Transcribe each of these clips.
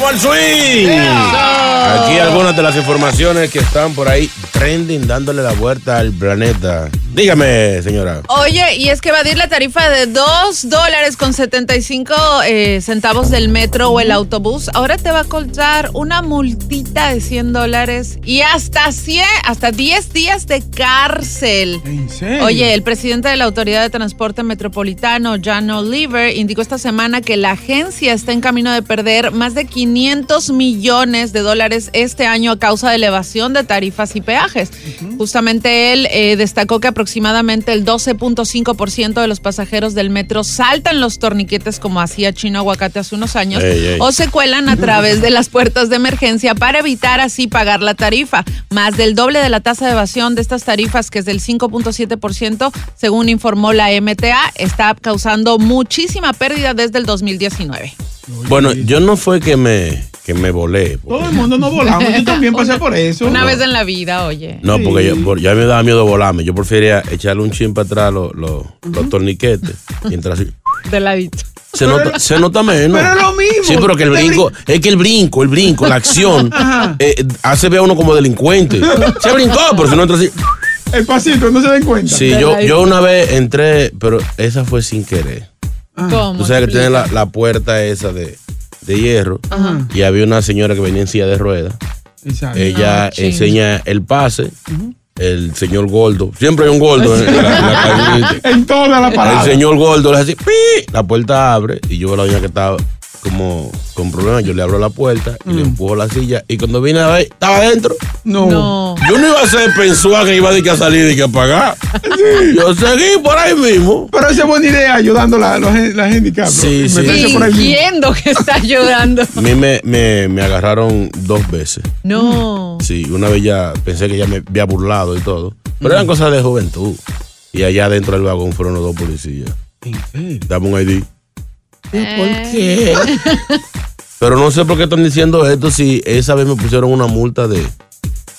¡Vamos al swing! Aquí algunas de las informaciones que están por ahí trending, dándole la vuelta al planeta. Dígame, señora. Oye, y es que evadir la tarifa de 2 dólares con 75 eh, centavos del metro o el autobús, ahora te va a costar una multita de 100 dólares y hasta 100, hasta 10 días de cárcel. ¿En serio? Oye, el presidente de la Autoridad de Transporte Metropolitano, Jan Oliver, indicó esta semana que la agencia está en camino de perder más de 500 millones de dólares este año a causa de elevación de tarifas y peajes. Justamente él eh, destacó que aproximadamente el 12.5% de los pasajeros del metro saltan los torniquetes como hacía Chino Aguacate hace unos años Ey, ey. o se cuelan a través de las puertas de emergencia para evitar así pagar la tarifa. Más del doble de la tasa de evasión de estas tarifas, que es del 5.7%, según informó la MTA, está causando muchísima pérdida desde el 2019. Bueno, yo no fue que me, que me volé. Todo el mundo no volamos. Yo también pasé por eso. Una vez en la vida, oye. No, porque yo, por- ya me daba miedo volarme. Yo prefería echarle un chin para atrás los, los, los torniquetes. Mientras así. De ladito. Se nota, se nota menos. pero es lo mismo. Sí, pero que el Te brinco, es que el brinco, el brinco, la acción, eh, hace ver a uno como delincuente. Se brincó, pero si no entra así. El pasito, no se den cuenta. Sí, yo, yo una vez entré, pero esa fue sin querer. ¿Cómo? Tú sabes que tiene la, la puerta esa de, de hierro y había una señora que venía en silla de ruedas. Exacto. Ella Ah, enseña el pase, el señor gordo. Siempre hay un gordo en, en la, en la. En toda la El parada. señor gordo le hace así, ¡pi! la puerta abre y yo veo a la doña que estaba como con problemas, yo le abro la puerta y le empujo la silla y cuando vine a ver, estaba adentro. No. No. Yo no iba a ser pensar que iba a, de que a salir y que a pagar. Yo seguí por ahí mismo. Pero esa es buena idea, ayudando a la, los, la handicap. Sí, sí. Meterse por ahí mismo. Fingiendo que está llorando. A mí me, me, me agarraron dos veces. No. Sí, una vez ya pensé que ya me había burlado y todo. Pero eran cosas de juventud. Y allá dentro del vagón fueron los dos policías. ¿En serio? Dame un ID. Eh. ¿Por qué? Pero no sé por qué están diciendo esto si esa vez me pusieron una multa de,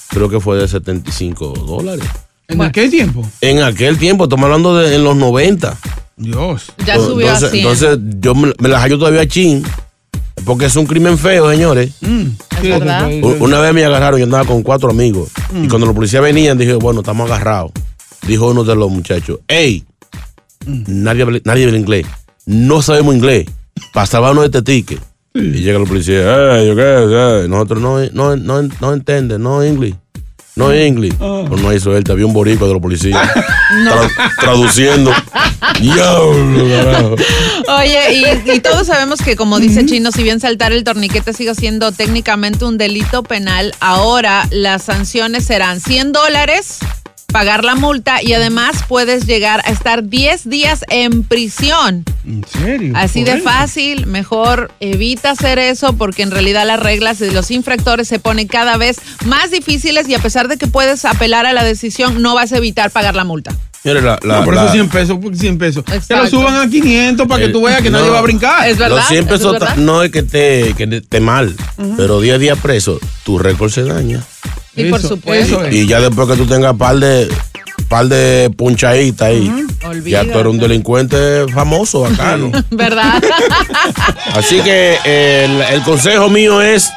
creo que fue de 75 dólares. ¿En aquel tiempo? En aquel tiempo, estamos hablando de en los 90. Dios. Ya subió entonces, así. entonces yo me, me la hallo todavía chin. Porque es un crimen feo, señores. Mm. Sí. Una vez me agarraron, yo andaba con cuatro amigos. Mm. Y cuando los policías venían, dije, bueno, estamos agarrados. Dijo uno de los muchachos, hey, Mm. nadie, nadie habla inglés. No sabemos inglés. Para salvarnos de este ticket. Y llega el policía, hey, yo qué, sé". nosotros no, no, no, no entienden, no inglés. No inglés. Ah. Pues no hizo él, había un boricua de los policías. Tra- traduciendo. Diablo. Oye, y, y todos sabemos que, como dice Chino, si bien saltar el torniquete sigue siendo técnicamente un delito penal, ahora las sanciones serán 100 dólares pagar la multa y además puedes llegar a estar 10 días en prisión. ¿En serio? Así de eso. fácil, mejor evita hacer eso porque en realidad las reglas de los infractores se ponen cada vez más difíciles y a pesar de que puedes apelar a la decisión, no vas a evitar pagar la multa. Mire, la, la- No, por la- eso 100 pesos, por 100 pesos. Que Exacto. lo suban a 500 para que el- tú veas que no, nadie va a brincar. Es verdad. Los 100 eso es pesos no es que esté, que esté mal, pero 10 días preso, tu récord se daña. Y por supuesto. es. Y ya después que tú tengas par de par de punchaditas ahí, ya Olvídate. tú eres un delincuente famoso, bacano. ¿Verdad? Así que eh, el, el consejo mío es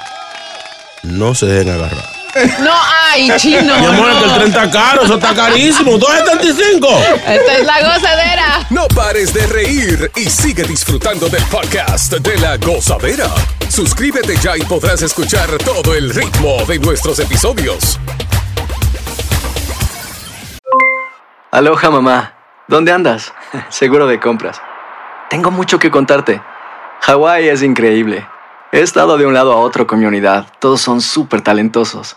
no se dejen agarrar. No hay chino. Mi amor, es que el no. 30 caro, eso está carísimo. 275. Esta es la gozadera. No pares de reír y sigue disfrutando del podcast de la gozadera. Suscríbete ya y podrás escuchar todo el ritmo de nuestros episodios. Aloha mamá, ¿dónde andas? Seguro de compras. Tengo mucho que contarte. Hawái es increíble. He estado de un lado a otro con mi unidad. Todos son súper talentosos.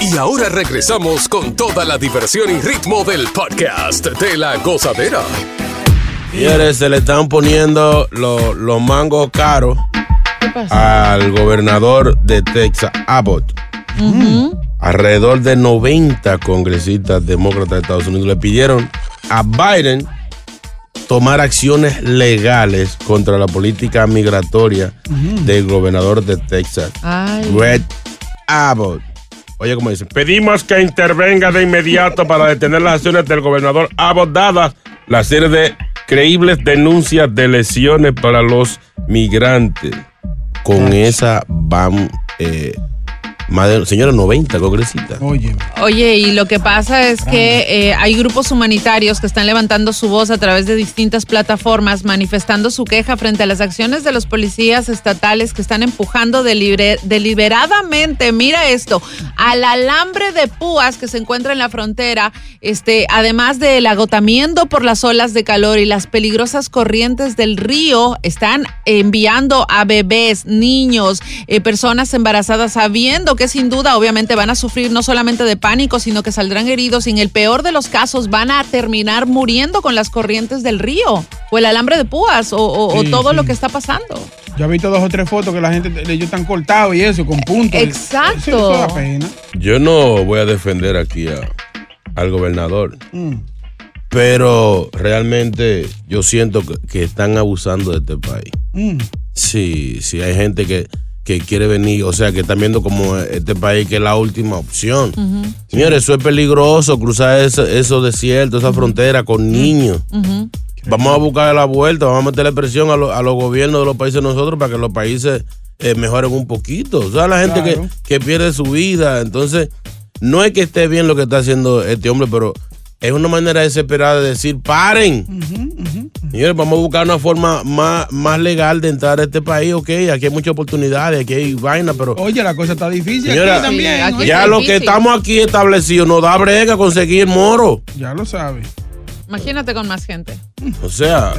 Y ahora regresamos con toda la diversión y ritmo del podcast de la gozadera. Señores, se le están poniendo lo- los mangos caros al gobernador de Texas, Abbott. Alrededor de 90 congresistas demócratas de Estados Unidos le pidieron a Biden tomar acciones legales contra la política migratoria del gobernador de Texas, Ay. Greg Abbott. Oye, como dice, pedimos que intervenga de inmediato para detener las acciones del gobernador Abbott, dadas la serie de creíbles denuncias de lesiones para los migrantes. Con esa van, eh, más de, señora, 90 congresistas. Oye, Oye, y lo que pasa es que eh, hay grupos humanitarios que están levantando su voz a través de distintas plataformas, manifestando su queja frente a las acciones de los policías estatales que están empujando delibre- deliberadamente, mira esto, al alambre de púas que se encuentra en la frontera, este, además del agotamiento por las olas de calor y las peligrosas corrientes del río, están enviando a bebés, niños, eh, personas embarazadas, sabiendo que sin duda obviamente van a sufrir no solamente de pánico, sino que saldrán heridos y en el peor de los casos van a terminar muriendo con las corrientes del río o el alambre de púas o, o- o Sí, todo sí. lo que está pasando. yo he visto dos o tres fotos que la gente, ellos están cortados y eso, con puntos. Exacto. Eso, eso da pena. Yo no voy a defender aquí a- al gobernador, Mm. pero realmente yo siento que, que están abusando de este país. Mm. Sí, sí, hay gente que, que quiere venir, o sea, que están viendo como este país que es la última opción. Señores, eso es peligroso, cruzar esos desiertos, esa frontera con niños. Vamos a buscar la vuelta, vamos a meterle presión a, lo- a los gobiernos de los países nosotros para que los países eh, mejoren un poquito. O sea, la gente Claro. que, que pierde su vida. Entonces, no es que esté bien lo que está haciendo este hombre, pero es una manera desesperada de decir, paren. Señores, vamos a buscar una forma más, más legal de entrar a este país, ok, aquí hay muchas oportunidades, aquí hay vaina, pero... Oye, la cosa está difícil Señora, aquí también. aquí ya lo que estamos aquí establecidos nos da brega conseguir moro. Ya lo sabes. Imagínate con más gente. O sea,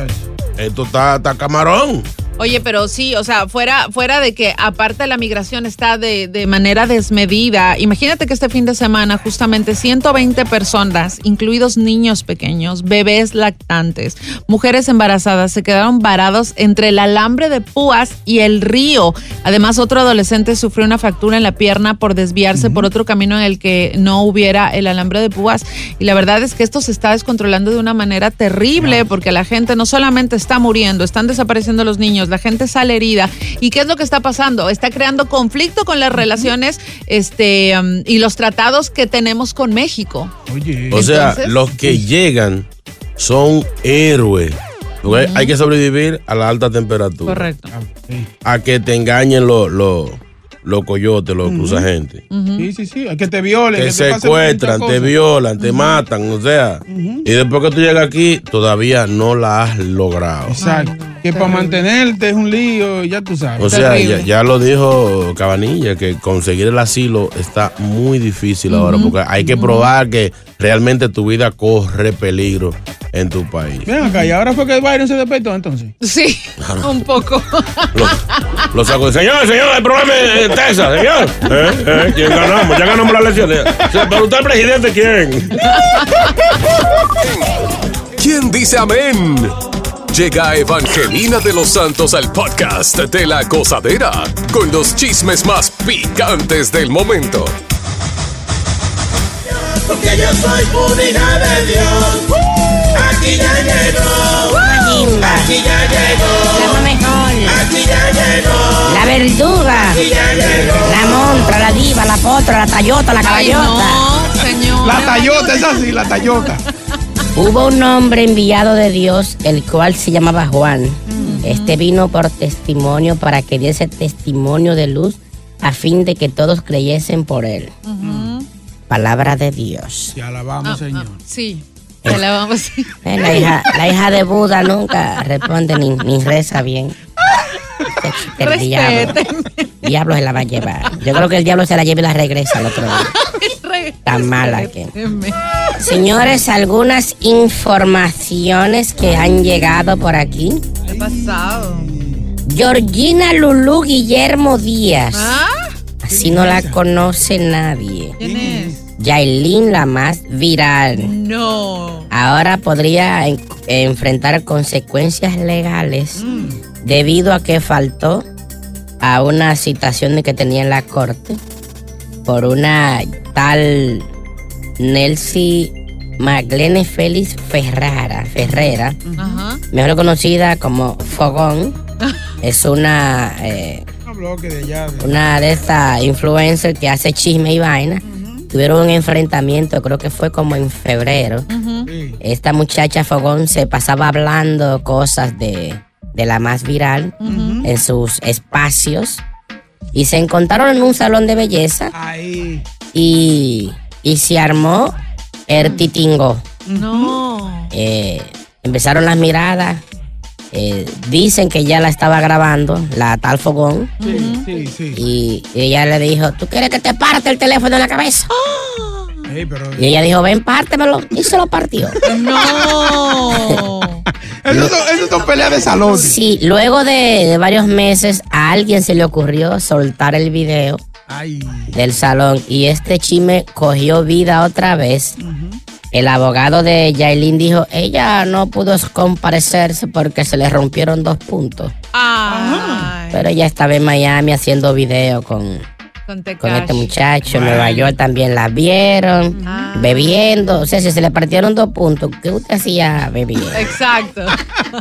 esto está, está camarón. Oye, pero sí, o sea, fuera, fuera de que aparte la migración está de, de manera desmedida, imagínate que este fin de semana justamente 120 personas, incluidos niños pequeños, bebés lactantes, mujeres embarazadas, se quedaron varados entre el alambre de púas y el río. Además, otro adolescente sufrió una fractura en la pierna por desviarse por otro camino en el que no hubiera el alambre de púas. Y la verdad es que esto se está descontrolando de una manera terrible porque la gente no solamente está muriendo, están desapareciendo los niños, años. La gente sale herida. ¿Y qué es lo que está pasando? Está creando conflicto con las relaciones este, um, y los tratados que tenemos con México. O sea, Entonces- los que llegan son héroes. Porque Hay que sobrevivir a la alta temperatura. Correcto. A que te engañen los los los coyotes, los cruzagentes. Sí, sí, sí. Que te violen. Te que te secuestran, te violan, te matan, o sea. Y después que tú llegas aquí, todavía no la has logrado. Exacto. que para mantenerte es un lío, ya tú sabes. O sea, ya, ya lo dijo Cabanilla, que conseguir el asilo está muy difícil ahora, porque hay que probar que realmente tu vida corre peligro en tu país. Ven acá, y ahora fue que Byron se despertó entonces. Sí, un poco. Lo saco de, señor, señor, el problema es Texas, señor. ¿Eh? ¿Eh? ¿Quién ganamos? Ya ganamos la elección. Pero usted es presidente, ¿quién? ¿Quién dice amén? Llega Evangelina de los Santos al podcast de la gozadera con los chismes más picantes del momento. Porque yo soy una hija de Dios. Aquí ya llegó. Aquí ya llegó. La mejor. Aquí ya llegó. La verduga. Aquí ya llegó. La montra, la diva, la potra, la tallota, la Ay, caballota. no, señor. La tallota, es así, la tallota. Hubo un hombre enviado de Dios, el cual se llamaba Juan. Este vino por testimonio para que diese testimonio de luz a fin de que todos creyesen por él. Palabra de Dios. Te alabamos, Señor. Sí, te la vamos Eh, La hija, la hija de Buda nunca responde ni, ni reza bien. El diablo. diablo se la va a llevar. Yo creo que el diablo se la lleva y la regresa al otro día. Tan mala que. Señores, algunas informaciones que han llegado por aquí. ¿Qué ha pasado? Georgina Lulú Guillermo Díaz. ¿Ah? Así no la conoce nadie. ¿Quién es? Yailin, la más viral. No. Ahora podría en- enfrentar consecuencias legales debido a que faltó a una citación de que tenía en la corte por una tal Nelcy Maglene Félix Ferrara, Ferrera, Ajá. mejor conocida como Fogón. es una, eh, bloque de allá. de- una de estas influencers que hace chisme y vaina. Tuvieron un enfrentamiento, creo que fue como en febrero. Esta muchacha Fogón se pasaba hablando cosas de, de la más viral en sus espacios. Y se encontraron en un salón de belleza Ahí. y, y se armó el titingo. No. Eh, empezaron las miradas. Eh, dicen que ya la estaba grabando, la tal Fogón. Sí, sí, sí. Y ella le dijo, ¿tú quieres que te parte el teléfono en la cabeza? Pero. Y ella dijo, ven, pártemelo. Y se lo partió. No. Eso son, eso son peleas de salón. Sí, luego de, de varios meses a alguien se le ocurrió soltar el video Ay. del salón y este chisme cogió vida otra vez. El abogado de Yailin dijo, ella no pudo comparecerse porque se le rompieron dos puntos. Ay. Pero ella estaba en Miami haciendo video con, Con con este muchacho. En Nueva York también la vieron bebiendo. O sea, si se le partieron dos puntos, ¿qué usted hacía bebiendo? Exacto.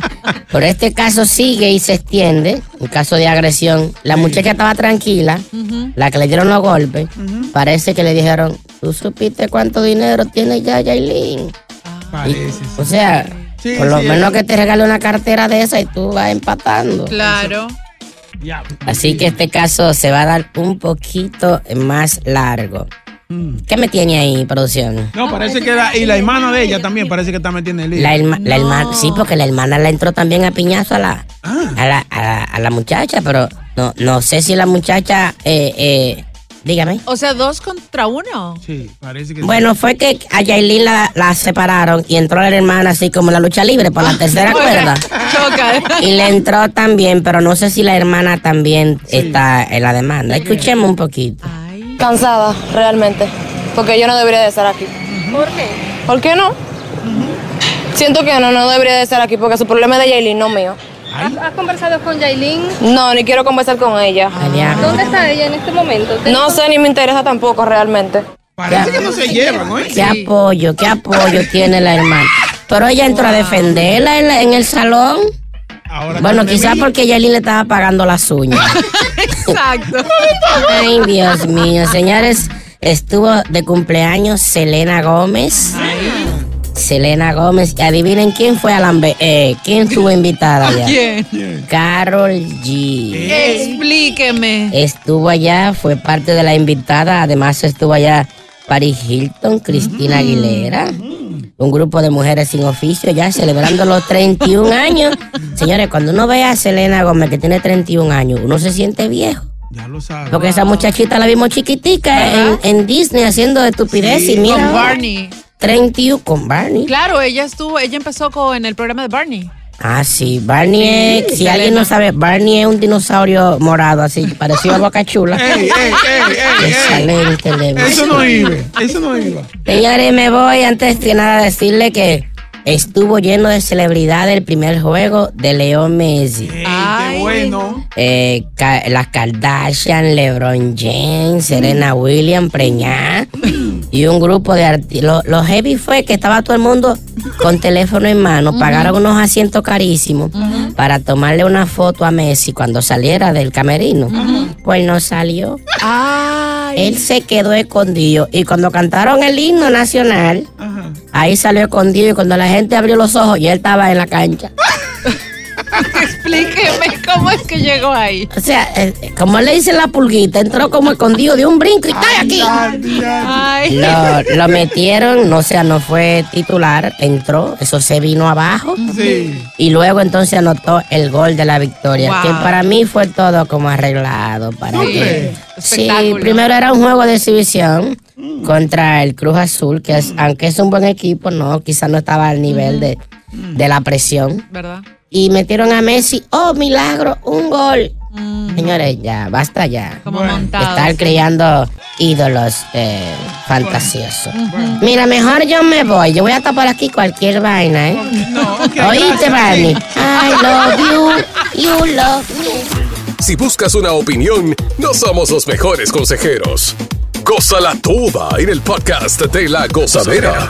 Pero este caso sigue y se extiende, un caso de agresión. La muchacha estaba tranquila, la que le dieron los golpes, parece que le dijeron, ¿tú supiste cuánto dinero tiene ya Yailin? Parece. O sea, Sí, por lo sí, menos es- que te regale una cartera de esa y tú vas empatando. Claro. Así que este caso se va a dar un poquito más largo. ¿Qué me tiene ahí, producción? No, parece que la, y la hermana de ella también parece que está metiendo el lío. La, herma- la hermana, sí, porque la hermana le entró también a piñazo a la, Ah. a la, a la, a la muchacha, pero no, no sé si la muchacha, eh, eh, dígame. O sea, dos contra uno. Sí, parece que Bueno, fue que a Yailin la, la separaron y entró la hermana así como en la lucha libre por la tercera cuerda. Choca. Y le entró también, pero no sé si la hermana también está en la demanda. Escuchemos un poquito. Cansada, realmente. Porque yo no debería de estar aquí. ¿Por qué? ¿Por qué no? Siento que no, no debería de estar aquí porque su problema es de Yailin, no mío. ¿Has, has conversado con Yailin? No, ni quiero conversar con ella. ¿Dónde está ella en este momento? ¿Te No sé ni me interesa tampoco realmente. Parece que no se llevan, ¿oye? ¿Qué apoyo, qué apoyo tiene la hermana? Pero ella entró a defenderla en, la- en el salón. Bueno, quizás porque Yailin le estaba pagando las uñas. Exacto. Ay, Dios mío, señores, estuvo de cumpleaños Selena Gómez. Selena Gómez. Y adivinen quién fue a la eh, quién estuvo invitada allá. ¿Quién? Carol G. Explíqueme. Estuvo allá, fue parte de la invitada. Además estuvo allá Paris Hilton, Cristina Aguilera. Un grupo de mujeres sin oficio ya celebrando los 31 años. Señores, cuando uno ve a Selena Gómez que tiene 31 años, uno se siente viejo. Ya lo sabes. Porque esa muchachita la vimos chiquitica en, en Disney haciendo estupidez y mira. Con Barney. 31 con Barney. Claro, ella estuvo, ella empezó con, en el programa de Barney. Ah, sí, Barney es, Sí, si alguien no sabe, Barney es un dinosaurio morado, así, parecido a Boca Chula. Ey, ey, ey. Eso no iba. Eso no iba. Señores, me voy antes de nada a decirle que estuvo lleno de celebridades el primer juego de Leo Messi. Qué bueno. Eh, las Kardashian, LeBron James, Serena Williams, Preñá y un grupo de artistas. Lo, lo heavy fue que estaba todo el mundo con teléfono en mano, pagaron unos asientos carísimos para tomarle una foto a Messi cuando saliera del camerino. Pues no salió. Él se quedó escondido y cuando cantaron el himno nacional, ahí salió escondido y cuando la gente abrió los ojos ya él estaba en la cancha. Explíqueme cómo es que llegó ahí. O sea, eh, como le dice la pulguita, entró como escondido de un brinco y está aquí. Ay. Lo, lo metieron, no, o sea, no fue titular, entró, eso se vino abajo. Y luego entonces anotó el gol de la victoria, Wow. que para mí fue todo como arreglado. Para Sí. que, sí, primero era un juego de exhibición contra el Cruz Azul, que es, aunque es un buen equipo, no, quizás no estaba al nivel de, de la presión. ¿Verdad? Y metieron a Messi, oh, milagro, un gol. Señores, ya, basta ya. Como montados. estar creando ídolos eh, fantasiosos. Mira, mejor yo me voy. Yo voy a tapar aquí cualquier vaina, ¿eh? Oíste, gracias. Barney. I love you, you love me. Si buscas una opinión, no somos los mejores consejeros. Gózala toda en el podcast de la gozadera.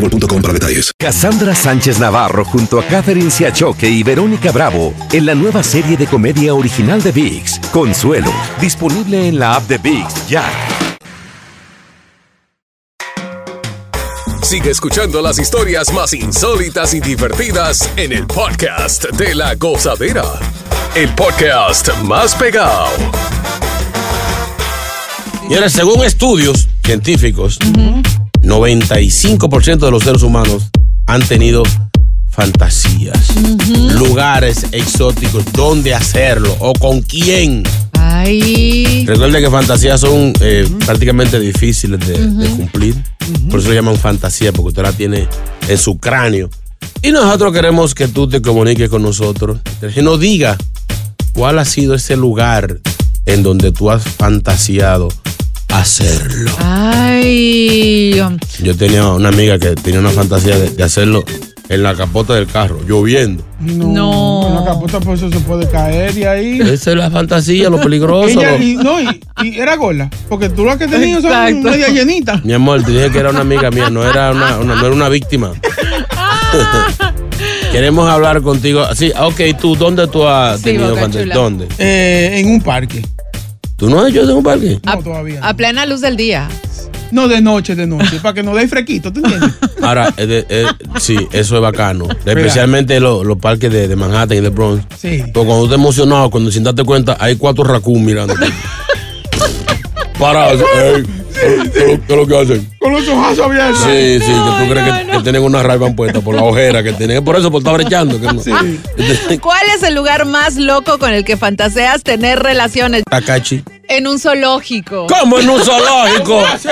boostmobile.com para detalles. Cassandra Sánchez Navarro junto a Catherine Siachoque y Verónica Bravo en la nueva serie de comedia original de VIX, Consuelo, disponible en la app de VIX ya. Sigue escuchando las historias más insólitas y divertidas en el podcast de la gozadera. El podcast más pegado. Señores, según estudios científicos, 95% de los seres humanos han tenido fantasías, lugares exóticos, dónde hacerlo o con quién. Ay. Recuerden que fantasías son eh, prácticamente difíciles de, de cumplir. Por eso se llaman fantasía, porque usted la tiene en su cráneo. Y nosotros queremos que tú te comuniques con nosotros. Que nos diga cuál ha sido ese lugar en donde tú has fantaseado hacerlo. Ay. Yo tenía una amiga que tenía una fantasía de, de hacerlo en la capota del carro, lloviendo. No. En la capota por eso se puede caer y ahí. Esa es la fantasía, lo peligroso. Ella, lo- y, no, y, y era gorda. Porque tú lo que tenías son Exacto. media llenita. Mi amor, te dije que era una amiga mía, no era una, una- no era una víctima. Queremos hablar contigo. Sí, ok, tú, ¿dónde tú has Sí, tenido fantasía? ¿Dónde? Eh, en un parque. ¿Tú no has hecho eso en un parque? No, todavía. A plena luz del día. No, de noche, de noche. para que no dé fresquito, ¿tú entiendes? Ahora, eh, de- eh, sí, eso es bacano. Especialmente los, los parques de, de Manhattan y de Bronx. Sí. Porque cuando tú estás emocionado, cuando sin darte cuenta, hay cuatro raccoons mirándote. Parados. ey, ey, ¿qué, es lo que hacen? Con los ojos abiertos. Sí, sí, que tú crees que, que tienen una raiva puesta por la ojera que tienen. Es por eso, por estar brechando. Que no. ¿Cuál es el lugar más loco con el que fantaseas tener relaciones? Takachi. En un zoológico. ¿Cómo en un zoológico? Sí.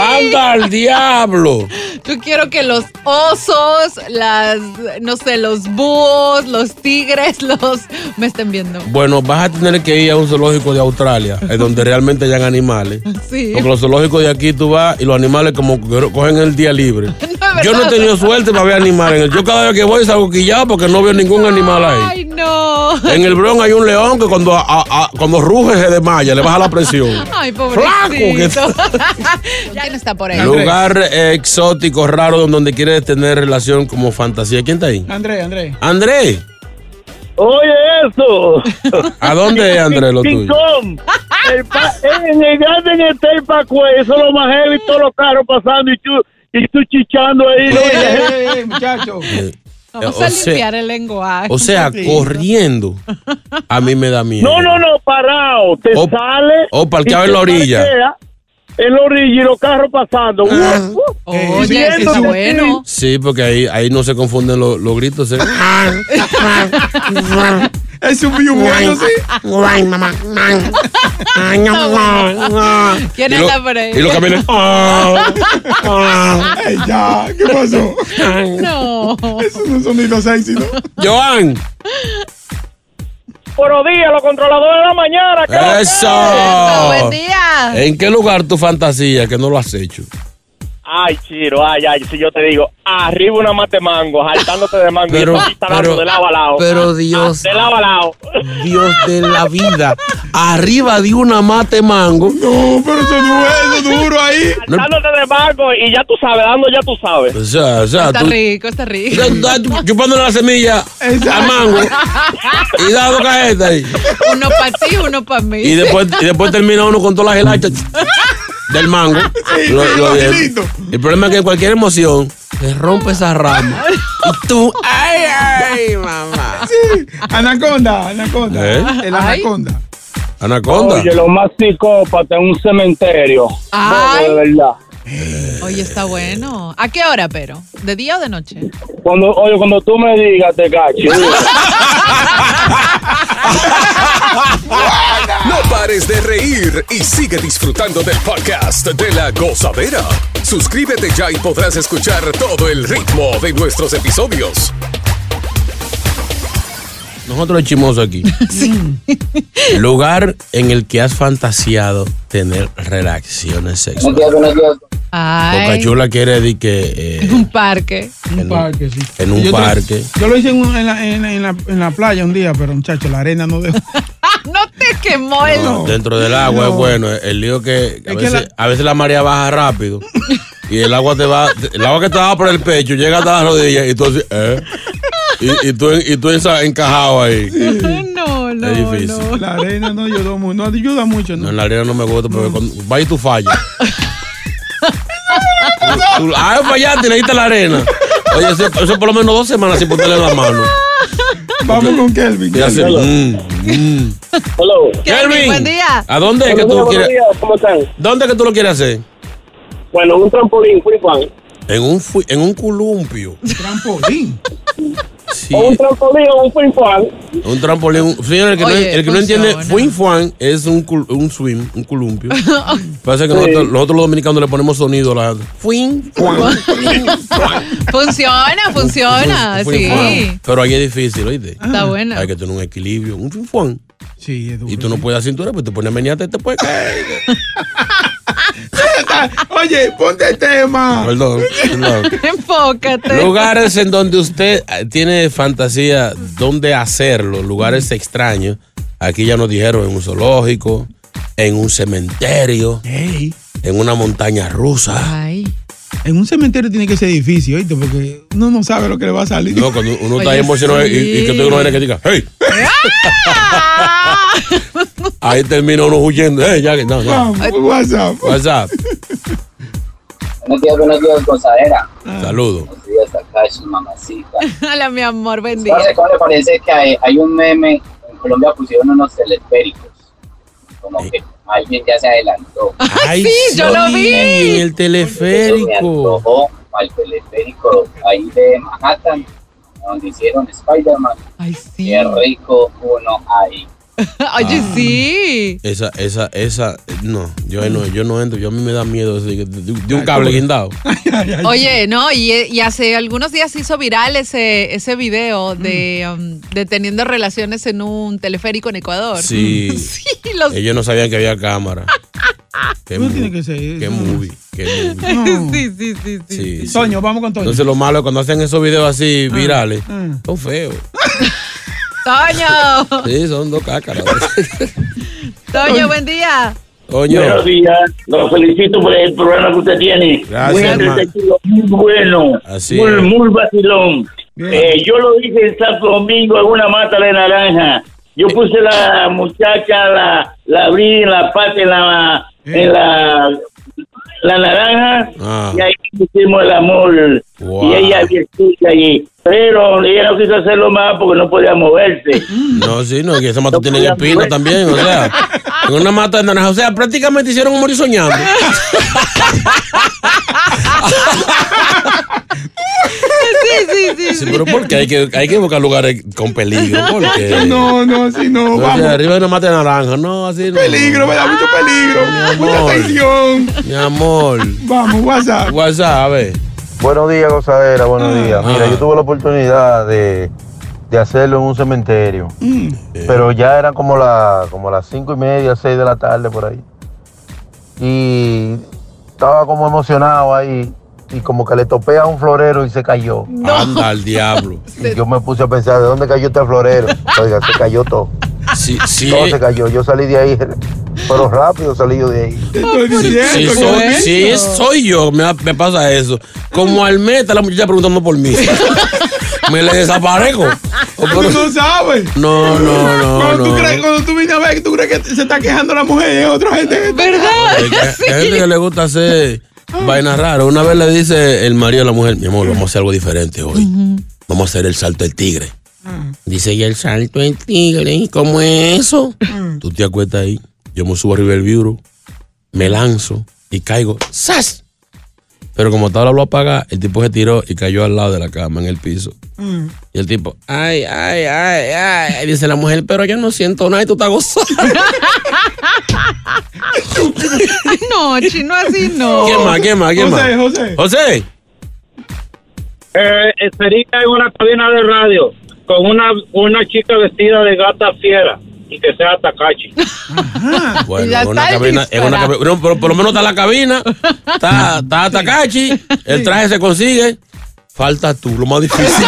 ¡Anda al diablo! Yo quiero que los osos, las, no sé, los búhos, los tigres, los me estén viendo. Bueno, vas a tener que ir a un zoológico de Australia, es donde realmente hayan animales. Sí. Porque los zoológicos de aquí tú vas y los animales como cogen el día libre. Yo no he tenido suerte para ver animales. Yo cada vez que voy salgo quillado porque no veo ningún animal ahí. Ay, no. En el Bronx hay un león que cuando, a- a- cuando ruge se desmaya, le baja la presión. Ay, Flaco, pobrecito. ¿Quién está por ahí? Lugar eh, exótico, raro, donde quieres tener relación como fantasía. ¿Quién está ahí? André, André. André. Oye, eso. ¿A dónde es, Andrés, lo tuyo? El pa- en el Garden está el Pacue, eso es lo más heavy, todos los carros pasando y tú, y tú chichando ahí. ¿no? Ey, ey, muchacho. Vamos o a sea- limpiar el lenguaje. O sea, corriendo. A mí me da miedo. No, no, no, parado. Te O- sale. o parqueado en la orilla. parquea En la orilla y los carros pasando. Uh, uh. Oye, eso está bueno. Sí, porque ahí, ahí no se confunden los, los gritos. ¿eh? Es un mío bueno, sí. Guay, mamá. ¿Quién está por ahí? Y los camiones. Ey, ya, ¿qué pasó? No. Eso no es un sonido sexy, ¿no? Joan. Buenos días, los controladores de la mañana. ¿qué es lo que Eso. Buen día. ¿En qué lugar tu fantasía que no lo has hecho? Ay, Chiro, ay, ay, si yo te digo, arriba una mate mango, saltándote de mango Pero- y pero- de lado a lado. pero Dios. De lado a lado. Dios de la vida. Arriba de una mate mango. No, pero eso no es duro ahí. Saltándote de mango y ya tú sabes, dando ya tú sabes. O sea, o sea, Está tú. rico, está rico. chupándole la semilla al mango y dando cajeta ahí. Uno para ti, uno para mí. Y después, y después termina uno con todas las gelachas del mango. Lo- lo bien. lindo. el problema es que cualquier emoción se rompe esa rama. Y tú, ay, ay, mamá. Sí. Anaconda, anaconda. ¿Eh? El Ay. anaconda. Anaconda. Oye, lo más psicópata en un cementerio. Ay. No, de verdad. Oye, está bueno. ¿A qué hora, pero? ¿De día o de noche? Cuando, oye, cuando tú me digas, te cacho. No pares de reír y sigue disfrutando del podcast de la gozadera. Suscríbete ya y podrás escuchar todo el ritmo de nuestros episodios. Nosotros chimosos aquí. Lugar en el que has fantaseado tener relaciones sexuales. Ay. Bocachula quiere decir que eh, En un parque. Un parque, sí. en un Yo te- parque. Yo lo hice en, un- en la, en, en la, en la playa un día, pero muchacho, la arena no dejó. No te quemó el. Dentro del agua No. es bueno. El lío que a Es que veces, la- a veces la marea baja rápido y el agua te va, el agua que te va por el pecho llega hasta las rodillas y tú así, ¿eh? Y, y tú, y tú encajado ahí. No, no. Es difícil. no. La arena no ayudó mucho, no ayuda mucho, No, ¿no? en la arena no me gusta porque cuando va y tú fallas. Tú- ah, fallaste, necesitas la arena. Oye, eso, eso por lo menos dos semanas sin ponerle la mano. Vamos con Kelvin. Y hace, Kelvin. mm, mm. Hello. Kelvin, buen día. ¿a dónde es que tú días, quieres? buenos días, ¿Cómo están? ¿Dónde es que tú lo quieres hacer? Bueno, un trampolín, fan. En un, fu- en un columpio. Trampolín. Sí, O un trampolín o un fan. un trampolín. Señor, el que, no, el que no entiende, Fuan es un, cul- un swim, un columpio. Pasa que nosotros, nosotros los dominicanos le ponemos sonido a la Fuan. Funciona, funciona. Fuin Sí. Fuan. Pero ahí es difícil, ¿oíste? Está buena. Hay que tener un equilibrio, un Fuan. Sí, es duro. Y tú no puedes dar cintura, pues te pones a menearte y te puedes caer. Oye, ponte el tema. Perdón, perdón. Enfócate. Lugares en donde usted eh, tiene fantasía, donde hacerlo, lugares extraños. Aquí ya nos dijeron en un zoológico, en un cementerio, en una montaña rusa. Ay. En un cementerio tiene que ser difícil, ¿oíste? Porque uno no sabe lo que le va a salir. No, cuando uno está Oye, emocionado y, y que tú no vienes que diga, hey, ahí termina uno huyendo. Hey, ya, que- no, no. WhatsApp. WhatsApp, Buenos días, buenos días, gozadera. saludos. Buenos días, acá su mamacita. Hola, mi amor, buen día. Cómo le parece que hay, hay un meme, en Colombia pusieron unos teleféricos. Como que alguien ya se adelantó. Ay, sí, yo lo vi. En el teleférico. al teleférico ahí de Manhattan, donde hicieron Spider-Man. Ay, sí. Qué rico uno ahí. Oye, Ah. sí. Esa, esa, esa, no, yo ahí no, yo no entro, yo a mí me da miedo de, de- de un cable guindado. Oye, no, y, y hace algunos días se hizo viral ese, ese video de, Mm. um, de teniendo relaciones en un teleférico en Ecuador. Sí. Sí, los- Ellos no sabían que había cámara. Qué No movie, tiene que ser Qué movie, qué movie. No. sí, sí, sí, sí. Sí, sí. Toño, vamos con Toño. Entonces lo malo es cuando hacen esos videos así virales, ah. son feos. Toño, Sí, son dos cácaras. Toño, buen día. Coño. Buenos días, los felicito por el programa que usted tiene. Gracias, muy bueno, Así muy, es. muy vacilón. Eh, yo lo hice en Santo Domingo en una mata de naranja. Yo puse la muchacha, la, la abrí en la pata, en la, en la, la naranja, Ah. y ahí hicimos el amor. Wow. Y ella había escucha allí. Pero ella no quiso hacerlo más porque no podía moverse. No, sí, no, que esa mata tiene espina también, o sea, en una mata de naranja, o sea, prácticamente hicieron un morir soñando. Sí, sí, sí. Sí, pero ¿por qué? Hay que, hay que buscar lugares con peligro, ¿por qué? No, no, así no, vamos. arriba de una mata de naranja, no, así no. Peligro, me da mucho peligro. Mucha amor. tensión. Mi amor. Vamos, WhatsApp. WhatsApp, a ver. Buenos días, gozadera, buenos días. Mira, Ah. yo tuve la oportunidad de, de hacerlo en un cementerio, Mm. pero ya eran como, la, como las cinco y media, seis de la tarde por ahí. Y estaba como emocionado ahí y como que le topé a un florero y se cayó. Anda al diablo. Y yo me puse a pensar, ¿de dónde cayó este florero? Oiga, se cayó todo. Sí, sí. Todo se cayó. Yo salí de ahí, pero rápido salí yo de ahí. Sí, sí, soy, sí, soy yo, me, me pasa eso. Como al meta la muchacha preguntando por mí. me le desaparezco. O Tú no sabes. No, no, no. Cuando, tú no. crees, cuando tú vienes a ver, tú crees que se está quejando la mujer y es otra gente. ¿Verdad? Hay que- hay gente que le gusta hacer vainas raras. Una vez le dice el marido a la mujer, mi amor, vamos a hacer algo diferente hoy. Vamos a hacer el salto del tigre. Dice, ¿y el salto del tigre? ¿Cómo es eso? Tú te acuestas ahí, yo me subo arriba del bureau, me lanzo y caigo. ¡Sas! Pero como estaba la luz apagada, el tipo se tiró y cayó al lado de la cama, en el piso. Y el tipo, ay, ay, ay, ay. Dice la mujer, pero yo no siento nada y tú estás gozando. No, chino, así no. ¿Quién más? ¿Quién más? ¿Quién José, más? José. José. Eh, sería en una cabina de radio con una, una chica vestida de gata fiera y que sea Takachi. Bueno, en una cabina, en una cabina, no, pero por lo menos está la cabina, está, está Takachi, el traje se consigue, falta tú, lo más difícil.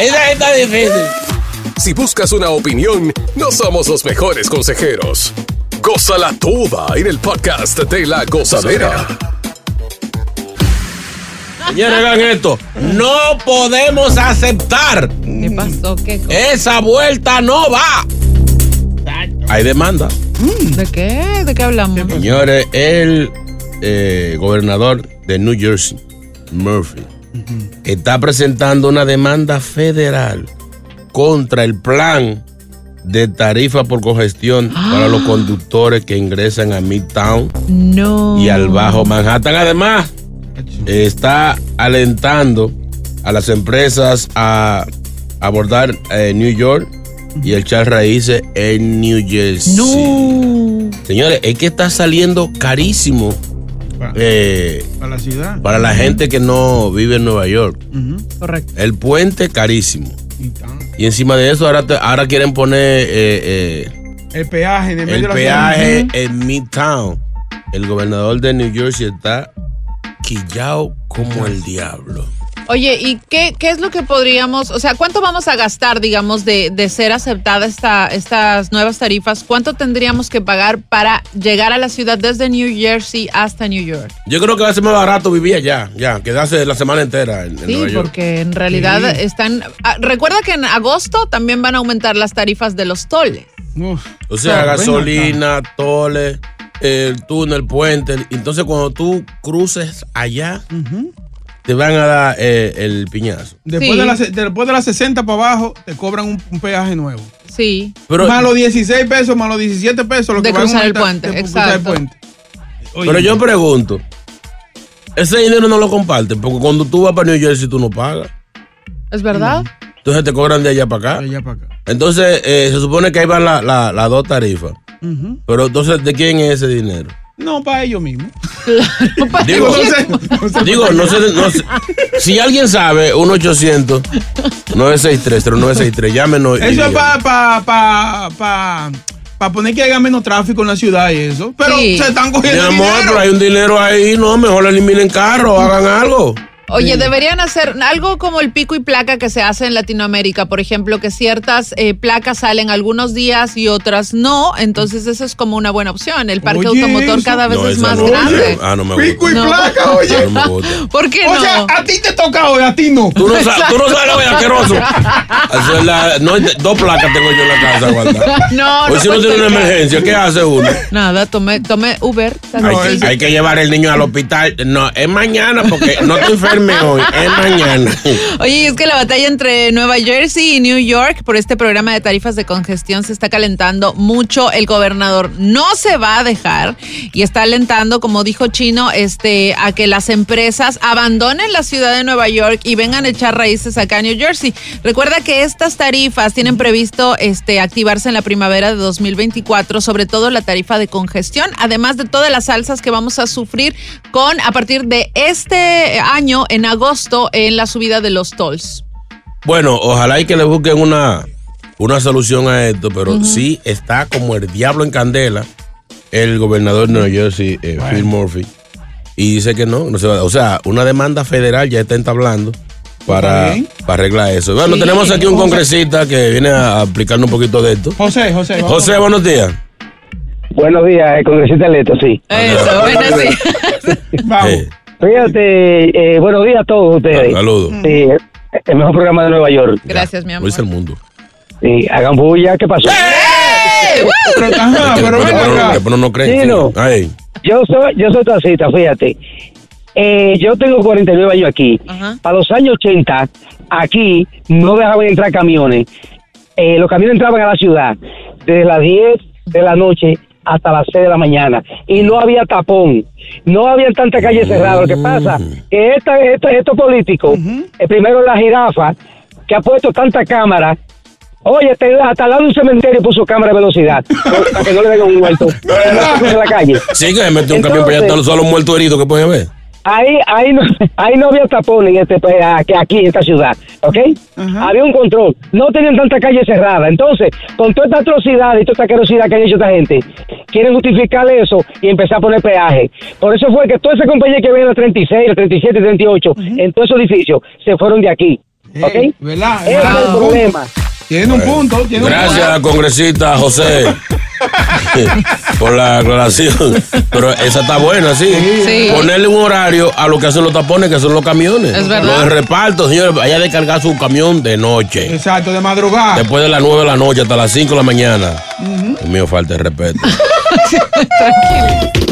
Esa está difícil. Si buscas una opinión, no somos los mejores consejeros. Gózala toda en el podcast de la gozadera. Señores, hagan esto. No podemos aceptar. ¿Qué pasó? ¿Qué? Esa vuelta no va. Hay demanda. ¿De qué? ¿De qué hablamos? Señores, el eh, gobernador de New Jersey, Murphy, está presentando una demanda federal contra el plan de tarifa por congestión para los conductores que ingresan a Midtown No. y al Bajo Manhattan. Además, está alentando a las empresas a abordar eh, New York y echar raíces en New Jersey. Señores, es que está saliendo carísimo eh, Para la ciudad. para la gente que no vive en Nueva York. Correcto. El puente carísimo. Y encima de eso, ahora, te- ahora quieren poner eh, eh, El peaje en el, medio el de la peaje ciudad. en Midtown. El gobernador de New Jersey está quillao como el diablo. Oye, ¿y qué, qué es lo que podríamos, o sea, cuánto vamos a gastar, digamos, de, de ser aceptada esta, estas nuevas tarifas? ¿Cuánto tendríamos que pagar para llegar a la ciudad desde New Jersey hasta New York? Yo creo que va a ser más barato vivir allá, ya, quedarse la semana entera en, en Sí, Nueva York. porque en realidad Sí. están... ah, recuerda que en agosto también van a aumentar las tarifas de los toles. O sea, ven gasolina, tole, el túnel, puente. Entonces, cuando tú cruces allá, te van a dar eh, el piñazo. Después, de las, después de las 60 para abajo, te cobran un, un peaje nuevo. Sí. Pero- más los 16 pesos, más los 17 pesos. Lo De que van a cruzar el puente, de cruzar el exacto. puente. Oye, Pero yo pregunto, ese dinero no lo comparten, porque cuando tú vas para New Jersey tú no pagas. ¿Es verdad? Entonces te cobran de allá para acá. De allá para acá. Entonces, eh, se supone que ahí van las la, las dos tarifas. Pero entonces, ¿de quién es ese dinero? No, para ellos mismos. Digo, No sé, no sé. Digo, no sé, no sé. Si alguien sabe, 1-800-963-0963, llámenos. y Eso es para pa, pa, pa, pa poner que haya menos tráfico en la ciudad y eso. Pero Sí. se están Mi cogiendo amor, dinero. pero hay un dinero ahí, no, mejor eliminen carro, hagan algo. Oye, deberían hacer algo como el pico y placa que se hace en Latinoamérica, por ejemplo, que ciertas eh, placas salen algunos días y otras no, entonces eso es como una buena opción. El parque Oye, automotor eso. cada vez No, es más no, grande. Ah, no me gusta. Pico y No. placa, oye. No me gusta. ¿Por qué O no? sea, a ti te toca hoy, a ti no. Tú no, sabes, tú no sabes asqueroso. La- no, dos placas tengo yo en la casa guardadas. no, Hoy si no uno tiene puede una emergencia, ¿qué hace uno? Nada, tomé, tomé Uber. Hay, que- hay que llevar el niño al hospital. No, es mañana porque no te hoy, es mañana. Oye, es que la batalla entre Nueva Jersey y New York por este programa de tarifas de congestión se está calentando mucho. El gobernador no se va a dejar y está alentando, como dijo Chino, este, a que las empresas abandonen la ciudad de Nueva York y vengan a echar raíces acá a New Jersey. Recuerda que estas tarifas tienen previsto este, activarse en la primavera de 2024, sobre todo la tarifa de congestión, además de todas las alzas que vamos a sufrir con a partir de este año en agosto en la subida de los tolls. Bueno, ojalá y que le busquen una, una solución a esto, pero sí está como el diablo en candela el gobernador de Nueva Jersey, eh, Phil Murphy, y dice que no, no se va. O sea, una demanda federal ya está entablando para, para arreglar eso. Bueno, Sí. tenemos aquí un José. congresista que viene a explicarnos un poquito de esto. José, José. vamos. José, buenos días. Buenos días, el congresista electo, sí. Eso, bueno, sí. Vamos. Eh, Fíjate, eh, buenos días a todos ustedes. Saludos. Sí, el mejor programa de Nueva York. Gracias, mi amor. dice el mundo. Sí, hagan bulla, ¿qué pasó? Pero, ajá, pero no- creen. Sí, sí. no. Ay. Yo soy, yo soy taxista, fíjate. Eh, yo tengo 49 años aquí. Ajá. Para los años 80, aquí no dejaban entrar camiones. Eh, los camiones entraban a la ciudad desde las 10 de la noche hasta las 6 de la mañana. Y no había tapón. No había tanta calle cerrada. Lo que pasa que esta, esta- estos políticos, el primero es la jirafa, que ha puesto tanta cámara. Oye, te- hasta al lado de un cementerio puso cámara de velocidad para que no le den un muerto en la calle. Sí, que se mete un camión para allá, todos los muertos heridos que pueden ver. Ahí, ahí, no, ahí no había tapón en este, pues, aquí, aquí en esta ciudad, ¿ok? Había un control. No tenían tanta calle cerrada. Entonces, con toda esta atrocidad y toda esta querosidad que han hecho esta gente, quieren justificar eso y empezar a poner peaje. Por eso fue que toda esa compañía que ven la 36, la 37, 38, en todos esos edificios, se fueron de aquí, ¿ok? Eh, ¿Verdad? Ese es el problema. Tiene un punto, tiene un Gracias, congresista José, por la aclaración. Pero esa está buena, sí. Sí. Ponerle un horario a lo que hacen los tapones, que son los camiones. Es verdad. Los de reparto, señores, vaya a descargar su camión de noche. punto. Exacto, de madrugada. Después de las 9 de la noche hasta las 5 de la mañana. Dios mío, falta de respeto.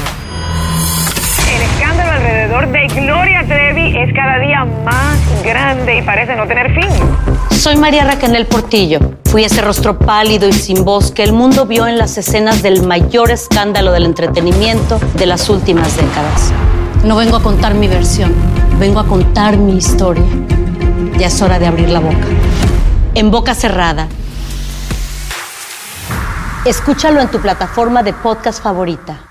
Escándalo alrededor de Gloria Trevi es cada día más grande y parece no tener fin. Soy María Raquel Portillo. Fui ese rostro pálido y sin voz que el mundo vio en las escenas del mayor escándalo del entretenimiento de las últimas décadas. No vengo a contar mi versión, vengo a contar mi historia. Ya es hora de abrir la boca. En boca cerrada. Escúchalo en tu plataforma de podcast favorita.